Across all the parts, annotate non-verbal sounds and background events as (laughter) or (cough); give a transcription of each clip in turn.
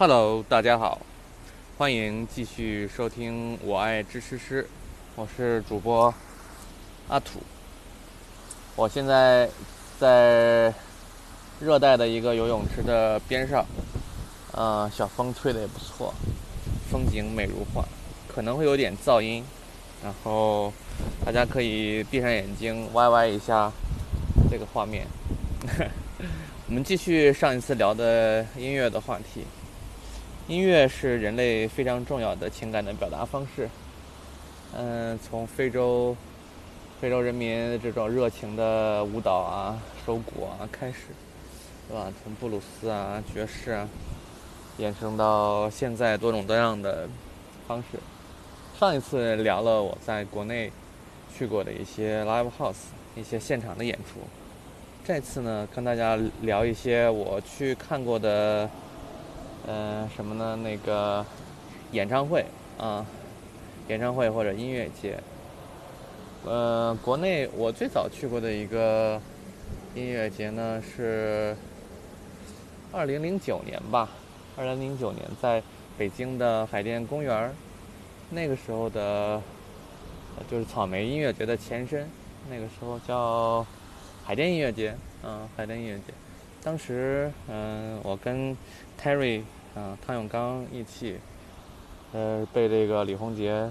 Hello，大家好，欢迎继续收听《我爱知吃诗》，我是主播阿土。我现在在热带的一个游泳池的边上，呃，小风吹的也不错，风景美如画，可能会有点噪音，然后大家可以闭上眼睛，歪歪一下这个画面。(laughs) 我们继续上一次聊的音乐的话题。音乐是人类非常重要的情感的表达方式。嗯，从非洲非洲人民这种热情的舞蹈啊、手鼓啊开始，对吧？从布鲁斯啊、爵士啊，衍生到现在多种多样的方式。上一次聊了我在国内去过的一些 live house，一些现场的演出。这次呢，跟大家聊一些我去看过的。嗯，什么呢？那个演唱会啊，演唱会或者音乐节。呃，国内我最早去过的一个音乐节呢是二零零九年吧，二零零九年在北京的海淀公园那个时候的，就是草莓音乐节的前身，那个时候叫海淀音乐节，嗯，海淀音乐节。当时，嗯，我跟 Terry，啊，汤永刚一起，呃，被这个李洪杰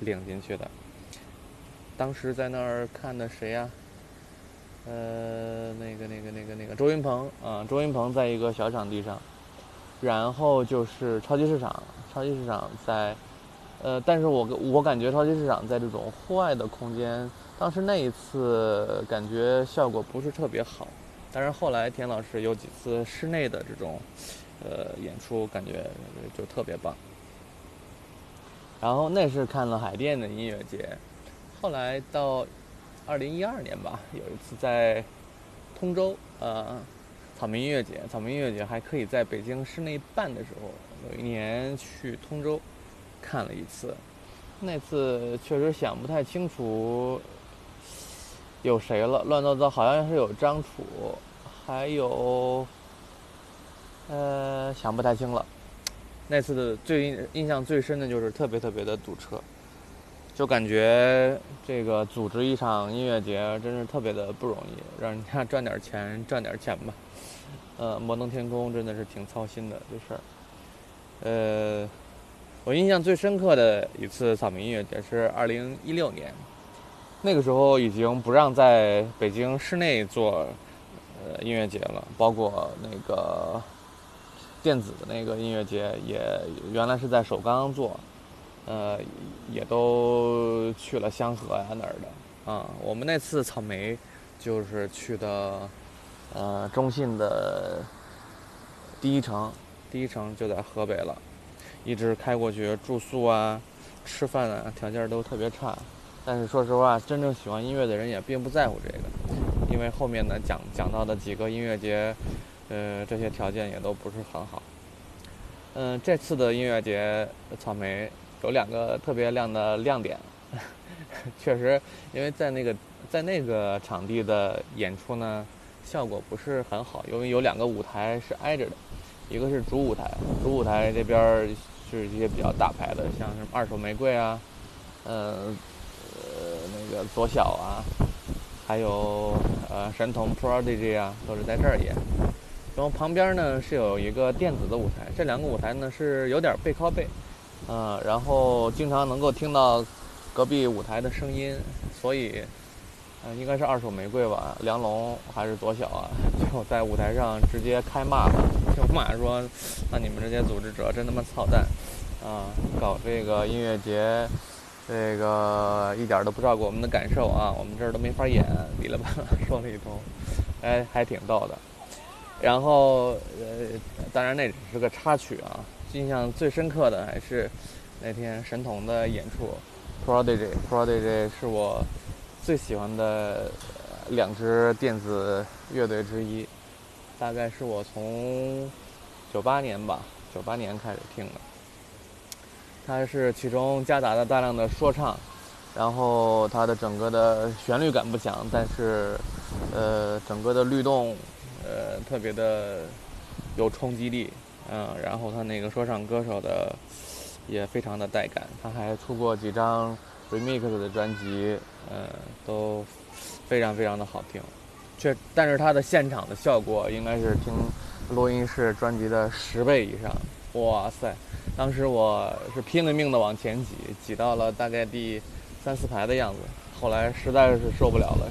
领进去的。当时在那儿看的谁呀？呃，那个、那个、那个、那个周云鹏啊，周云鹏在一个小场地上。然后就是超级市场，超级市场在，呃，但是我我感觉超级市场在这种户外的空间，当时那一次感觉效果不是特别好。但是后来田老师有几次室内的这种，呃，演出，感觉就特别棒。然后那是看了海淀的音乐节，后来到二零一二年吧，有一次在通州，呃，草莓音乐节，草莓音乐节还可以在北京室内办的时候，有一年去通州看了一次，那次确实想不太清楚有谁了，乱糟糟，好像是有张楚。还有，呃，想不太清了。那次的最印象最深的就是特别特别的堵车，就感觉这个组织一场音乐节真是特别的不容易，让人家赚点钱赚点钱吧。呃，摩登天空真的是挺操心的这事儿。呃，我印象最深刻的一次草莓音乐节是二零一六年，那个时候已经不让在北京市内做。呃，音乐节了，包括那个电子的那个音乐节，也原来是在首钢做，呃，也都去了香河呀哪儿的啊。我们那次草莓就是去的呃中信的第一城，第一城就在河北了，一直开过去，住宿啊、吃饭啊条件都特别差。但是说实话，真正喜欢音乐的人也并不在乎这个。因为后面呢讲讲到的几个音乐节，呃，这些条件也都不是很好。嗯，这次的音乐节草莓有两个特别亮的亮点，(laughs) 确实，因为在那个在那个场地的演出呢，效果不是很好，因为有两个舞台是挨着的，一个是主舞台，主舞台这边是一些比较大牌的，像什么二手玫瑰啊，呃，呃，那个左小啊。还有呃神童 Prodigy 啊，都是在这儿演。然后旁边呢是有一个电子的舞台，这两个舞台呢是有点背靠背，嗯，然后经常能够听到隔壁舞台的声音，所以呃应该是二手玫瑰吧，梁龙还是左小啊，(laughs) 就在舞台上直接开骂了，就骂说，那你们这些组织者真他妈操蛋啊，搞这个音乐节。这个一点都不照顾我们的感受啊！我们这儿都没法演，哔哩吧啦 (laughs) 说了一通，哎，还挺逗的。然后，呃，当然那只是个插曲啊。印象最深刻的还是那天神童的演出，Prodigy，Prodigy 是我最喜欢的两支电子乐队之一，大概是我从九八年吧，九八年开始听的。它是其中夹杂了大量的说唱，然后它的整个的旋律感不强，但是，呃，整个的律动，呃，特别的有冲击力，嗯，然后他那个说唱歌手的也非常的带感，他还出过几张 remix 的专辑，嗯，都非常非常的好听。却，但是他的现场的效果应该是听录音室专辑的十倍以上。哇塞！当时我是拼了命的往前挤，挤到了大概第三四排的样子。后来实在是受不了了，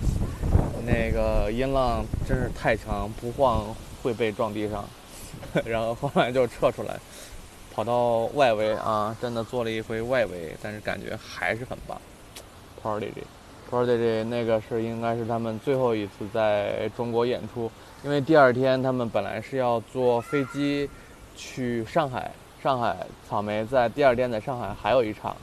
那个音浪真是太强，不晃会被撞地上。(laughs) 然后后来就撤出来，跑到外围啊，真的做了一回外围，但是感觉还是很棒。Prodigy，Prodigy 那个是应该是他们最后一次在中国演出，因为第二天他们本来是要坐飞机。去上海，上海草莓在第二天在上海还有一场，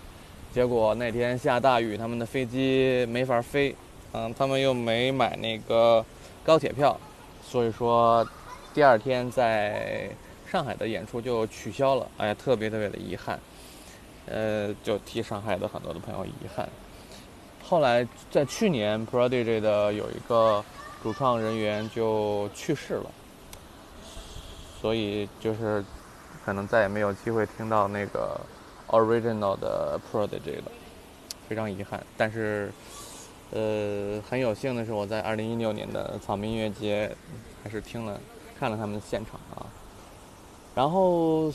结果那天下大雨，他们的飞机没法飞，嗯，他们又没买那个高铁票，所以说第二天在上海的演出就取消了，哎呀，特别特别的遗憾，呃，就替上海的很多的朋友遗憾。后来在去年，Prodigy 的有一个主创人员就去世了。所以就是，可能再也没有机会听到那个 original 的 Prodigy 了，非常遗憾。但是，呃，很有幸的是，我在二零一六年的草莓音乐节，还是听了看了他们的现场啊。然后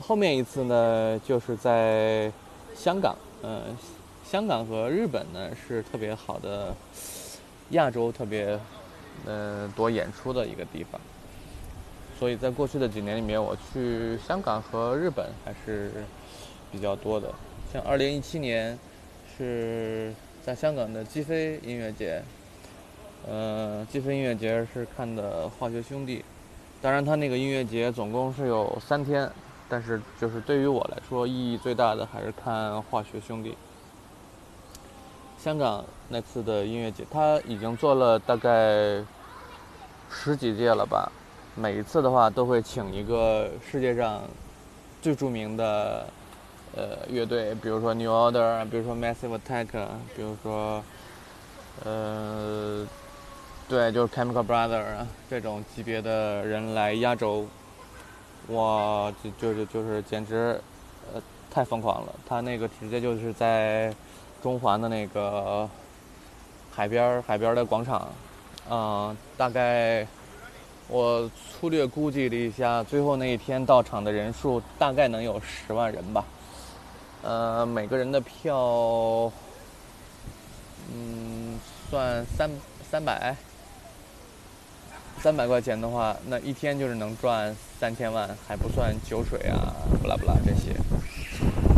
后面一次呢，就是在香港，嗯，香港和日本呢是特别好的亚洲特别呃多演出的一个地方。所以在过去的几年里面，我去香港和日本还是比较多的。像2017年是在香港的击飞音乐节，呃，击飞音乐节是看的化学兄弟。当然，他那个音乐节总共是有三天，但是就是对于我来说，意义最大的还是看化学兄弟。香港那次的音乐节，他已经做了大概十几届了吧。每一次的话，都会请一个世界上最著名的呃乐队，比如说 New Order，比如说 Massive Attack，比如说呃，对，就是 Chemical Brother 这种级别的人来压轴，哇，就就是就是简直呃太疯狂了！他那个直接就是在中环的那个海边海边的广场，嗯，大概。我粗略估计了一下，最后那一天到场的人数大概能有十万人吧。呃，每个人的票，嗯，算三三百，三百块钱的话，那一天就是能赚三千万，还不算酒水啊，不啦不啦这些。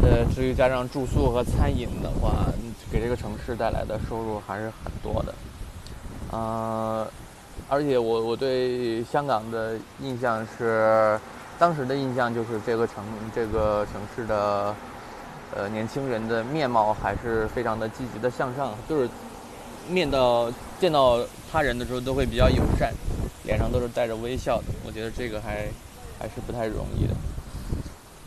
呃，至于加上住宿和餐饮的话，给这个城市带来的收入还是很多的。呃。而且我我对香港的印象是，当时的印象就是这个城这个城市的，呃年轻人的面貌还是非常的积极的向上，就是面到见到他人的时候都会比较友善，脸上都是带着微笑的。我觉得这个还还是不太容易的。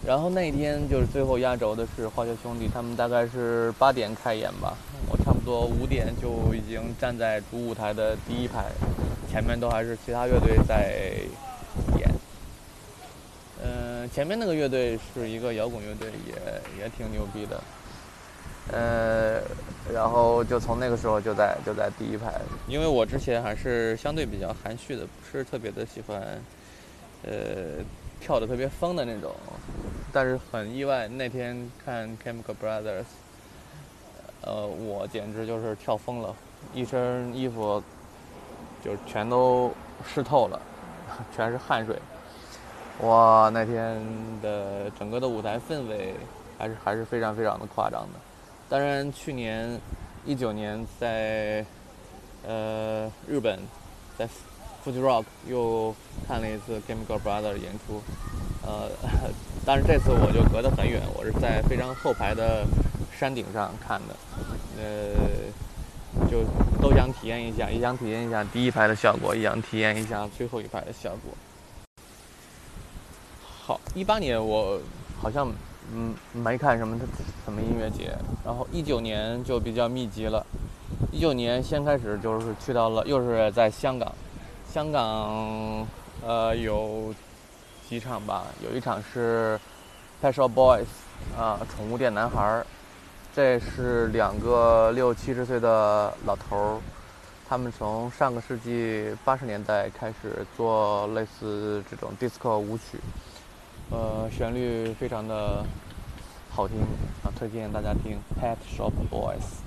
然后那一天就是最后压轴的是化学兄弟，他们大概是八点开演吧，我差不多五点就已经站在主舞台的第一排。前面都还是其他乐队在，嗯，前面那个乐队是一个摇滚乐队，也也挺牛逼的，呃，然后就从那个时候就在就在第一排，因为我之前还是相对比较含蓄的，不是特别的喜欢，呃，跳的特别疯的那种，但是很意外，那天看 Chemical Brothers，呃，我简直就是跳疯了，一身衣服。就全都湿透了，全是汗水。哇，那天的整个的舞台氛围还是还是非常非常的夸张的。当然，去年一九年在呃日本，在 Fuji Rock 又看了一次 Chemical Brothers 演出，呃，但是这次我就隔得很远，我是在非常后排的山顶上看的，呃。就都想体验一下，也想体验一下第一排的效果，也想体验一下最后一排的效果。好，一八年我好像嗯没看什么什么音乐节，然后一九年就比较密集了。一九年先开始就是去到了，又是在香港，香港呃有几场吧，有一场是 Pet Shop Boys 啊，宠物店男孩，这是两个六七十岁的老头儿，他们从上个世纪八十年代开始做类似这种 disco 舞曲，呃，旋律非常的好听啊，推荐大家听 Pet Shop Boys。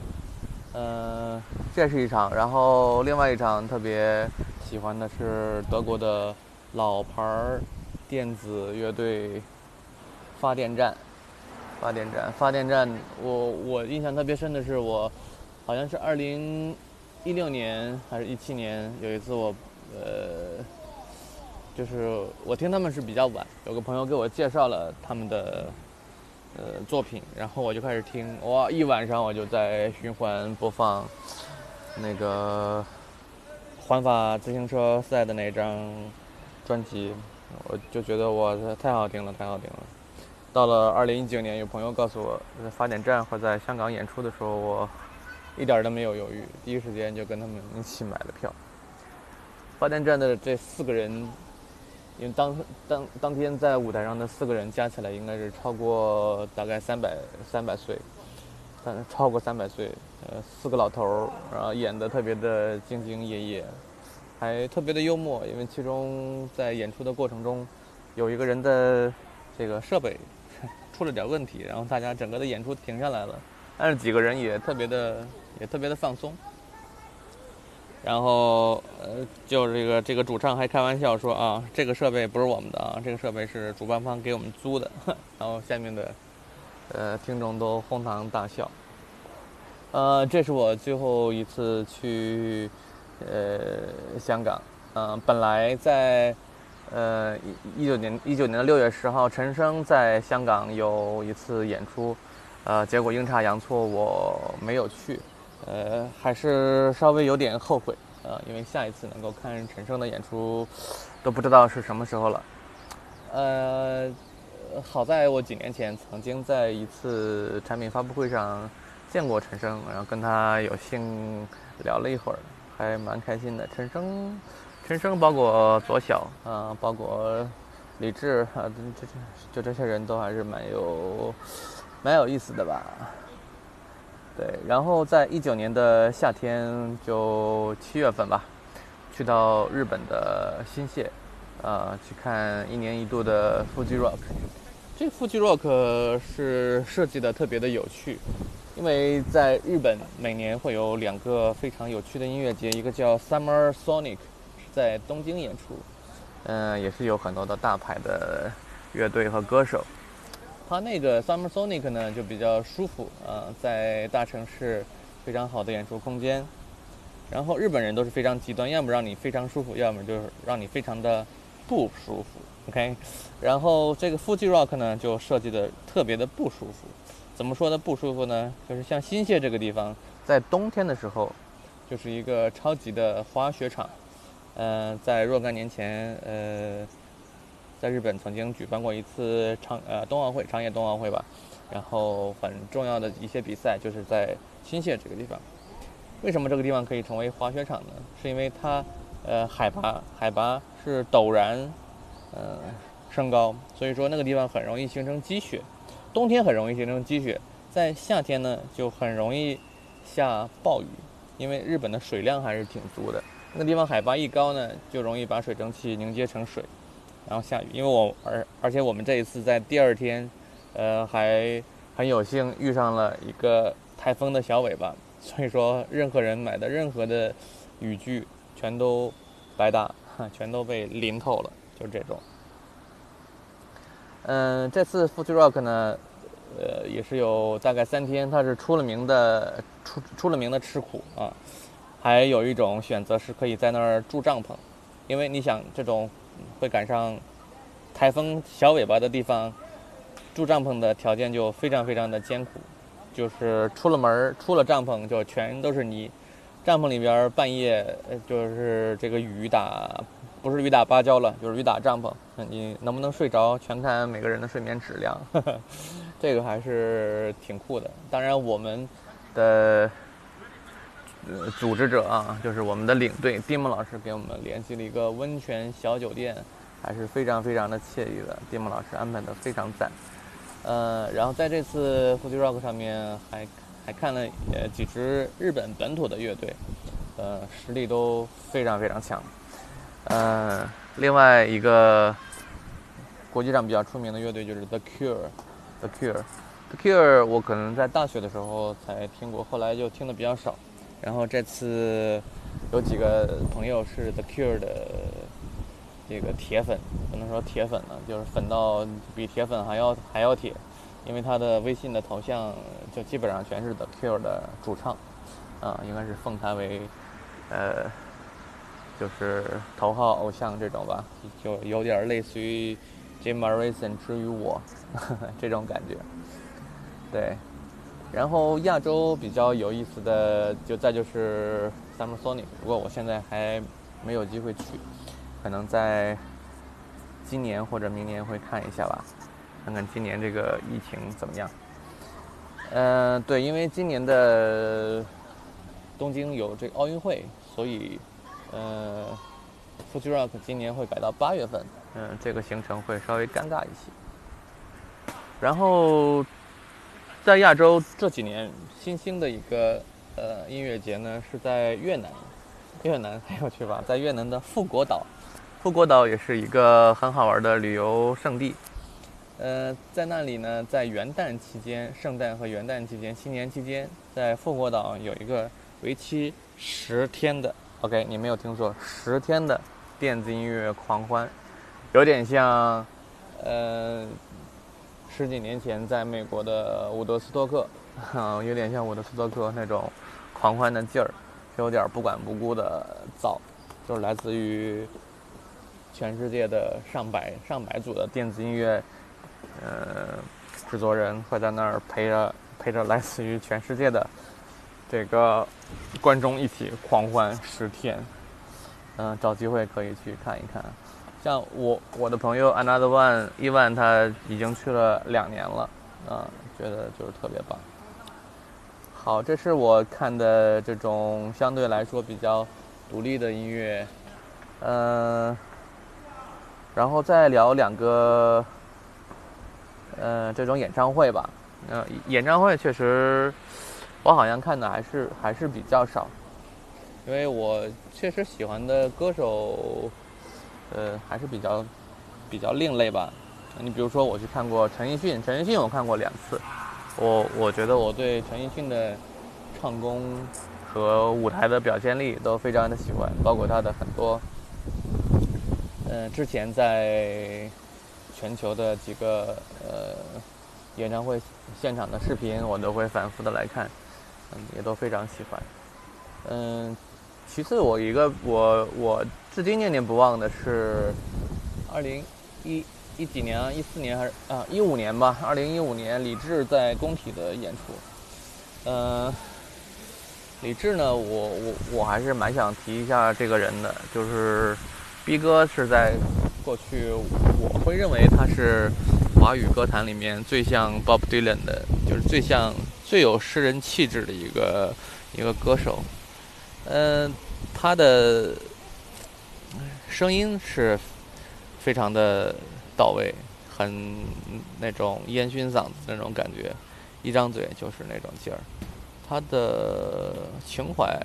嗯，这是一场，然后另外一场特别喜欢的是德国的老牌电子乐队发电站。发电站，发电站，我我印象特别深的是，我好像是二零一六年还是一七年，有一次我呃，就是我听他们是比较晚，有个朋友给我介绍了他们的。呃，作品，然后我就开始听，哇，一晚上我就在循环播放那个环法自行车赛的那张专辑，我就觉得哇，太好听了，太好听了。到了二零一九年，有朋友告诉我在发电站会在香港演出的时候，我一点都没有犹豫，第一时间就跟他们一起买了票。发电站的这四个人。因为当当当天在舞台上的四个人加起来应该是超过大概三百三百岁，但是超过三百岁，呃，四个老头儿，然后演的特别的兢兢业业，还特别的幽默。因为其中在演出的过程中，有一个人的这个设备出了点问题，然后大家整个的演出停下来了，但是几个人也特别的也特别的放松。然后，呃，就这个这个主唱还开玩笑说啊，这个设备不是我们的啊，这个设备是主办方给我们租的。(laughs) 然后下面的，呃，听众都哄堂大笑。呃，这是我最后一次去，呃，香港。嗯，本来在，呃，一一九年一九年的六月十号，陈升在香港有一次演出，呃，结果阴差阳错我没有去。呃，还是稍微有点后悔，呃，因为下一次能够看陈升的演出，都不知道是什么时候了。呃，好在我几年前曾经在一次产品发布会上见过陈升，然后跟他有幸聊了一会儿，还蛮开心的。陈升，陈升，包括左小啊，包括李志啊，这这就这些人都还是蛮有蛮有意思的吧。对，然后在一九年的夏天，就七月份吧，去到日本的新泻，呃，去看一年一度的 Fuji Rock。这 Fuji Rock 是设计的特别的有趣，因为在日本每年会有两个非常有趣的音乐节，一个叫 Summer Sonic，在东京演出，嗯，也是有很多的大牌的乐队和歌手。它那个 Summer Sonic 呢就比较舒服啊，在大城市非常好的演出空间。然后日本人都是非常极端，要么让你非常舒服，要么就是让你非常的不舒服。OK，然后这个 Fuji Rock 呢就设计的特别的不舒服。怎么说呢？不舒服呢？就是像新泻这个地方，在冬天的时候就是一个超级的滑雪场。嗯，在若干年前，呃。在日本曾经举办过一次长呃冬奥会长野冬奥会吧，然后很重要的一些比赛就是在新泻这个地方。为什么这个地方可以成为滑雪场呢？是因为它呃海拔海拔是陡然呃升高，所以说那个地方很容易形成积雪。冬天很容易形成积雪，在夏天呢就很容易下暴雨，因为日本的水量还是挺足的。那个地方海拔一高呢，就容易把水蒸气凝结成水。然后下雨，因为我而而且我们这一次在第二天，呃，还很有幸遇上了一个台风的小尾巴，所以说任何人买的任何的雨具全都白搭，全都被淋透了，就是这种。嗯，这次 Foot Rock 呢，呃，也是有大概三天，它是出了名的出出了名的吃苦啊，还有一种选择是可以在那儿住帐篷，因为你想这种。会赶上台风小尾巴的地方，住帐篷的条件就非常非常的艰苦，就是出了门出了帐篷就全都是泥，帐篷里边半夜就是这个雨打，不是雨打芭蕉了，就是雨打帐篷，你能不能睡着全看每个人的睡眠质量，(laughs) 这个还是挺酷的。当然我们的。呃，组织者啊，就是我们的领队丁梦老师给我们联系了一个温泉小酒店，还是非常非常的惬意的。蒂姆老师安排的非常赞。呃，然后在这次 Fuji Rock 上面还还看了呃几支日本本土的乐队，呃，实力都非常非常强。呃，另外一个国际上比较出名的乐队就是 The Cure，The Cure，The Cure 我可能在大学的时候才听过，后来就听的比较少。然后这次有几个朋友是 The Cure 的这个铁粉，不能说铁粉了，就是粉到比铁粉还要还要铁，因为他的微信的头像就基本上全是 The Cure 的主唱，啊，应该是奉他为呃，就是头号偶像这种吧，就有点类似于 Jim Morrison 之于我 (laughs) 这种感觉，对。然后亚洲比较有意思的，就再就是 Summer Sonic，不过我现在还没有机会去，可能在今年或者明年会看一下吧，看看今年这个疫情怎么样。嗯，对，因为今年的东京有这个奥运会，所以呃，Fuji Rock 今年会改到八月份，嗯，这个行程会稍微尴尬一些。然后。在亚洲这几年新兴的一个呃音乐节呢，是在越南。越南很有趣吧？(laughs) 在越南的富国岛，富国岛也是一个很好玩的旅游胜地。呃，在那里呢，在元旦期间、圣诞和元旦期间、新年期间，在富国岛有一个为期十天的 OK，你没有听错，十天的电子音乐狂欢，有点像呃。十几年前，在美国的伍德斯托克，有点像伍德斯托克那种狂欢的劲儿，有点不管不顾的造，就是来自于全世界的上百上百组的电子音乐，呃，制作人会在那儿陪着陪着来自于全世界的这个观众一起狂欢十天，嗯，找机会可以去看一看。像我我的朋友 Another One 伊万他已经去了两年了，啊，觉得就是特别棒。好，这是我看的这种相对来说比较独立的音乐，嗯，然后再聊两个，呃，这种演唱会吧。嗯，演唱会确实我好像看的还是还是比较少，因为我确实喜欢的歌手。呃，还是比较比较另类吧。你比如说，我去看过陈奕迅，陈奕迅我看过两次。我我觉得我对陈奕迅的唱功和舞台的表现力都非常的喜欢，包括他的很多，嗯，之前在全球的几个呃演唱会现场的视频，我都会反复的来看，嗯，也都非常喜欢。嗯，其次我一个我我。至今念念不忘的是，二零一一几年啊，一四年还是啊一五年吧？二零一五年李志在工体的演出。嗯，李志呢，我我我还是蛮想提一下这个人的，就是逼哥是在过去，我会认为他是华语歌坛里面最像 Bob Dylan 的，就是最像最有诗人气质的一个一个歌手。嗯，他的。声音是非常的到位，很那种烟熏嗓子那种感觉，一张嘴就是那种劲儿。他的情怀，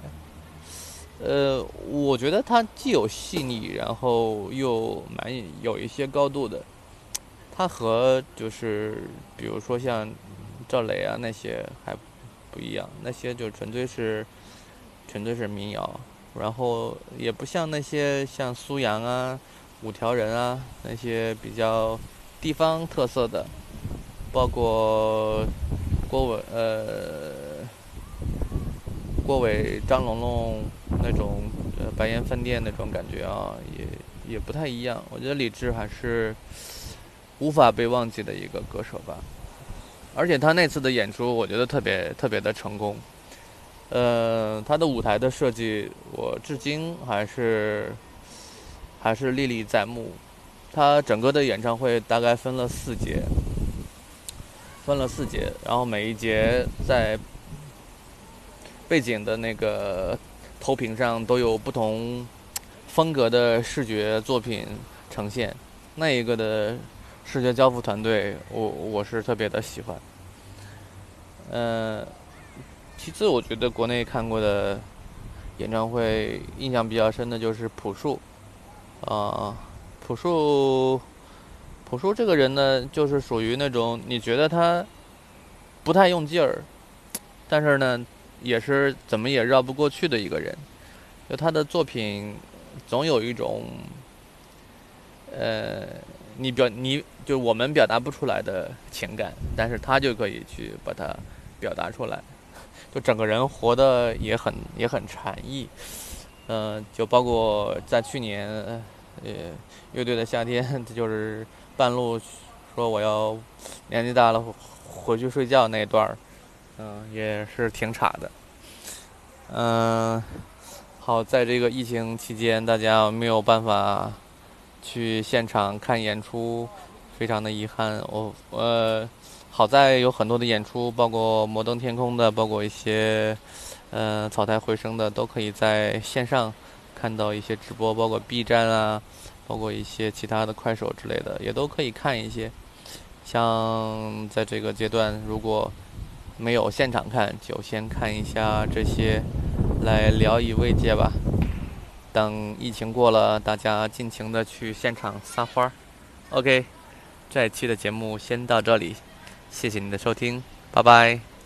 呃，我觉得他既有细腻，然后又蛮有一些高度的。他和就是比如说像赵雷啊那些还不一样，那些就纯粹是纯粹是民谣。然后也不像那些像苏阳啊、五条人啊那些比较地方特色的，包括郭伟呃郭伟、张龙龙那种呃白烟饭店那种感觉啊，也也不太一样。我觉得李志还是无法被忘记的一个歌手吧，而且他那次的演出，我觉得特别特别的成功。呃，他的舞台的设计，我至今还是还是历历在目。他整个的演唱会大概分了四节，分了四节，然后每一节在背景的那个投屏上都有不同风格的视觉作品呈现，那一个的视觉交付团队，我我是特别的喜欢。嗯，其次，我觉得国内看过的演唱会印象比较深的就是朴树。啊，朴树，朴树这个人呢，就是属于那种你觉得他不太用劲儿，但是呢，也是怎么也绕不过去的一个人。就他的作品，总有一种，呃，你表你就我们表达不出来的情感，但是他就可以去把它表达出来，就整个人活的也很也很禅意。嗯，就包括在去年，呃，乐队的夏天，(laughs) 就是半路说我要年纪大了回去睡觉那段儿，嗯，也是挺差的。嗯，好，在这个疫情期间，大家没有办法去现场看演出，非常的遗憾。我呃，好在有很多的演出，包括摩登天空的，包括一些。呃，草台回声的都可以在线上看到一些直播，包括 B 站啊，包括一些其他的快手之类的，也都可以看一些。像在这个阶段，如果没有现场看，就先看一下这些，来聊以慰藉吧。等疫情过了，大家尽情的去现场撒花儿。OK，这一期的节目先到这里，谢谢您的收听，拜拜。